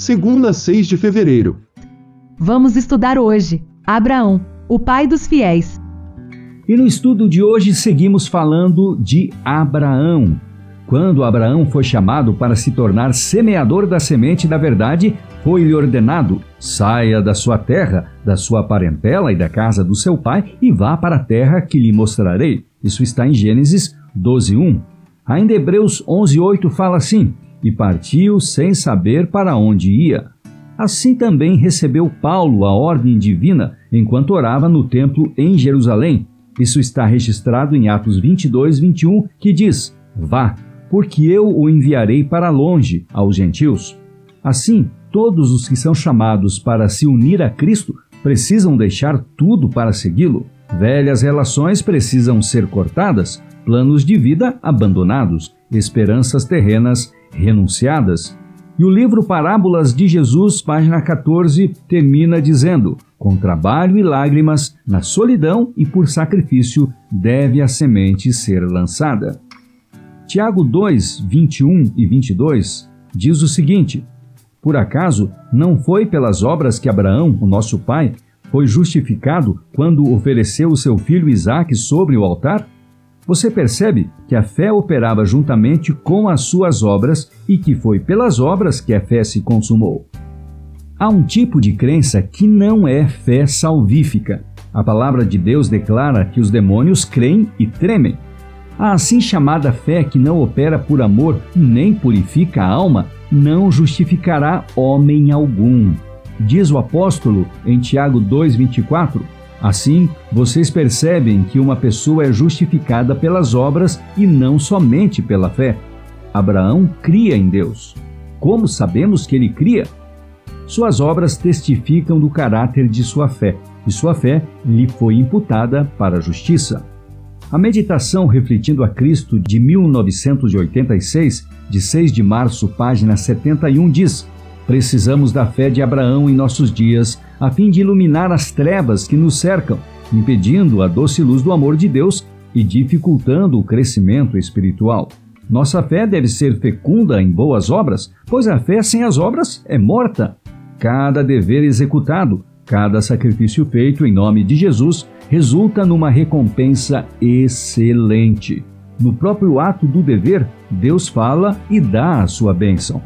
segunda a 6 de fevereiro. Vamos estudar hoje Abraão, o pai dos fiéis. E no estudo de hoje seguimos falando de Abraão. Quando Abraão foi chamado para se tornar semeador da semente da verdade, foi-lhe ordenado: saia da sua terra, da sua parentela e da casa do seu pai e vá para a terra que lhe mostrarei. Isso está em Gênesis 12:1. Ainda Hebreus 11:8 fala assim: e partiu sem saber para onde ia. Assim também recebeu Paulo a ordem divina enquanto orava no templo em Jerusalém. Isso está registrado em Atos 22, 21, que diz: Vá, porque eu o enviarei para longe aos gentios. Assim, todos os que são chamados para se unir a Cristo precisam deixar tudo para segui-lo. Velhas relações precisam ser cortadas, planos de vida abandonados, esperanças terrenas renunciadas. E o livro Parábolas de Jesus, página 14, termina dizendo: Com trabalho e lágrimas, na solidão e por sacrifício, deve a semente ser lançada. Tiago 2, 21 e 22 diz o seguinte: Por acaso não foi pelas obras que Abraão, o nosso pai, foi justificado quando ofereceu o seu filho Isaque sobre o altar? Você percebe que a fé operava juntamente com as suas obras e que foi pelas obras que a fé se consumou. Há um tipo de crença que não é fé salvífica. A palavra de Deus declara que os demônios creem e tremem. A assim chamada fé que não opera por amor nem purifica a alma não justificará homem algum. Diz o apóstolo em Tiago 2,24 Assim, vocês percebem que uma pessoa é justificada pelas obras e não somente pela fé. Abraão cria em Deus. Como sabemos que ele cria? Suas obras testificam do caráter de sua fé, e sua fé lhe foi imputada para a justiça. A meditação refletindo a Cristo de 1986, de 6 de março, página 71, diz: Precisamos da fé de Abraão em nossos dias a fim de iluminar as trevas que nos cercam, impedindo a doce luz do amor de Deus e dificultando o crescimento espiritual. Nossa fé deve ser fecunda em boas obras, pois a fé sem as obras é morta. Cada dever executado, cada sacrifício feito em nome de Jesus resulta numa recompensa excelente. No próprio ato do dever, Deus fala e dá a sua bênção.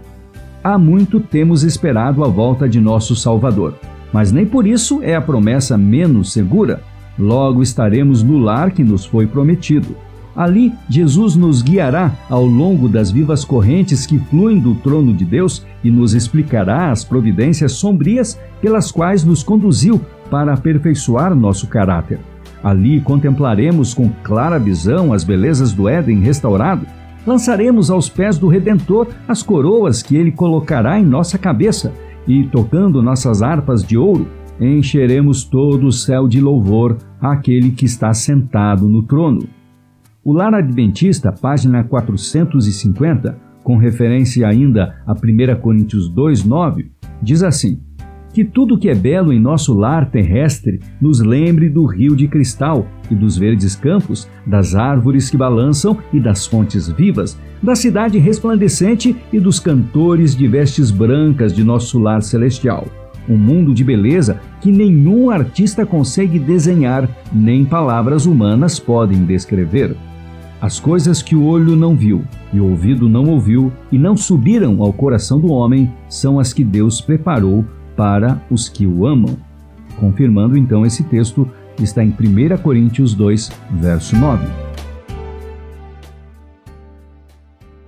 Há muito temos esperado a volta de nosso Salvador mas nem por isso é a promessa menos segura. Logo estaremos no lar que nos foi prometido. Ali, Jesus nos guiará ao longo das vivas correntes que fluem do trono de Deus e nos explicará as providências sombrias pelas quais nos conduziu para aperfeiçoar nosso caráter. Ali contemplaremos com clara visão as belezas do Éden restaurado. Lançaremos aos pés do Redentor as coroas que ele colocará em nossa cabeça e, tocando nossas harpas de ouro, encheremos todo o céu de louvor àquele que está sentado no trono. O Lar Adventista, página 450, com referência ainda a 1 Coríntios 2,9, diz assim: que tudo que é belo em nosso lar terrestre nos lembre do rio de cristal e dos verdes campos, das árvores que balançam e das fontes vivas, da cidade resplandecente e dos cantores de vestes brancas de nosso lar celestial. Um mundo de beleza que nenhum artista consegue desenhar, nem palavras humanas podem descrever. As coisas que o olho não viu e o ouvido não ouviu e não subiram ao coração do homem são as que Deus preparou para os que o amam. Confirmando então esse texto, está em 1 Coríntios 2, verso 9.